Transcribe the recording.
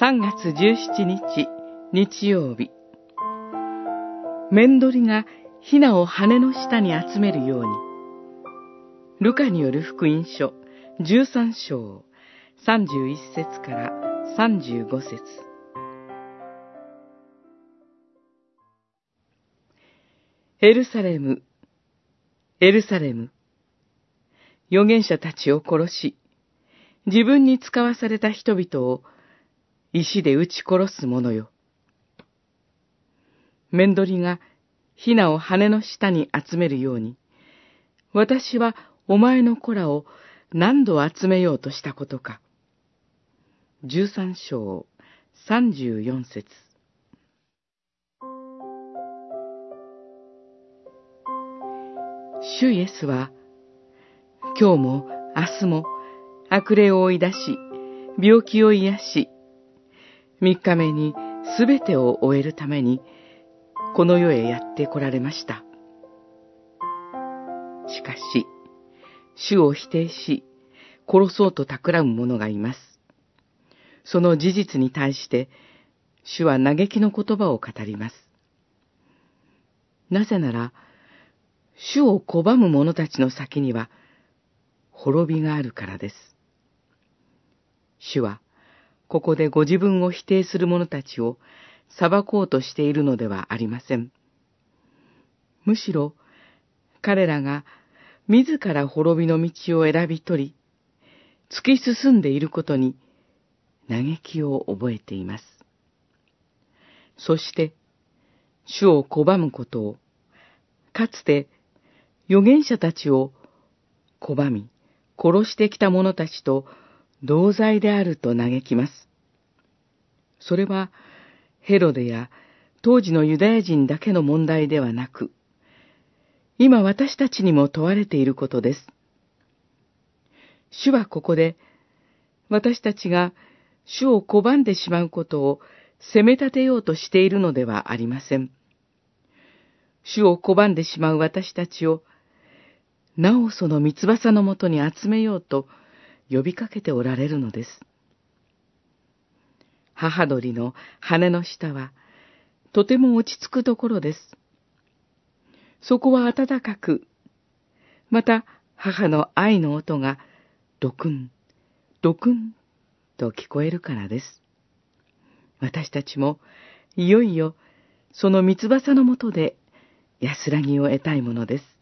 3月17日日曜日メンドリがヒナを羽の下に集めるようにルカによる福音書13章31節から35節エルサレム、エルサレム。預言者たちを殺し、自分に使わされた人々を石で撃ち殺す者よ。メンドリがヒナを羽の下に集めるように、私はお前の子らを何度集めようとしたことか。十三章三十四節主イエスは、今日も明日も悪霊を追い出し、病気を癒し、三日目にすべてを終えるために、この世へやって来られました。しかし、主を否定し、殺そうと企む者がいます。その事実に対して、主は嘆きの言葉を語ります。なぜなら、主を拒む者たちの先には、滅びがあるからです。主は、ここでご自分を否定する者たちを裁こうとしているのではありません。むしろ、彼らが自ら滅びの道を選び取り、突き進んでいることに嘆きを覚えています。そして、主を拒むことを、かつて預言者たちを拒み、殺してきた者たちと同罪であると嘆きます。それは、ヘロデや当時のユダヤ人だけの問題ではなく、今私たちにも問われていることです。主はここで、私たちが主を拒んでしまうことを責め立てようとしているのではありません。主を拒んでしまう私たちをなおその三翼のもとに集めようと呼びかけておられるのです。母鳥の羽の下は、とても落ち着くところです。そこは暖かく、また母の愛の音が、ドクン、ドクンと聞こえるからです。私たちも、いよいよ、その三翼のもとで安らぎを得たいものです。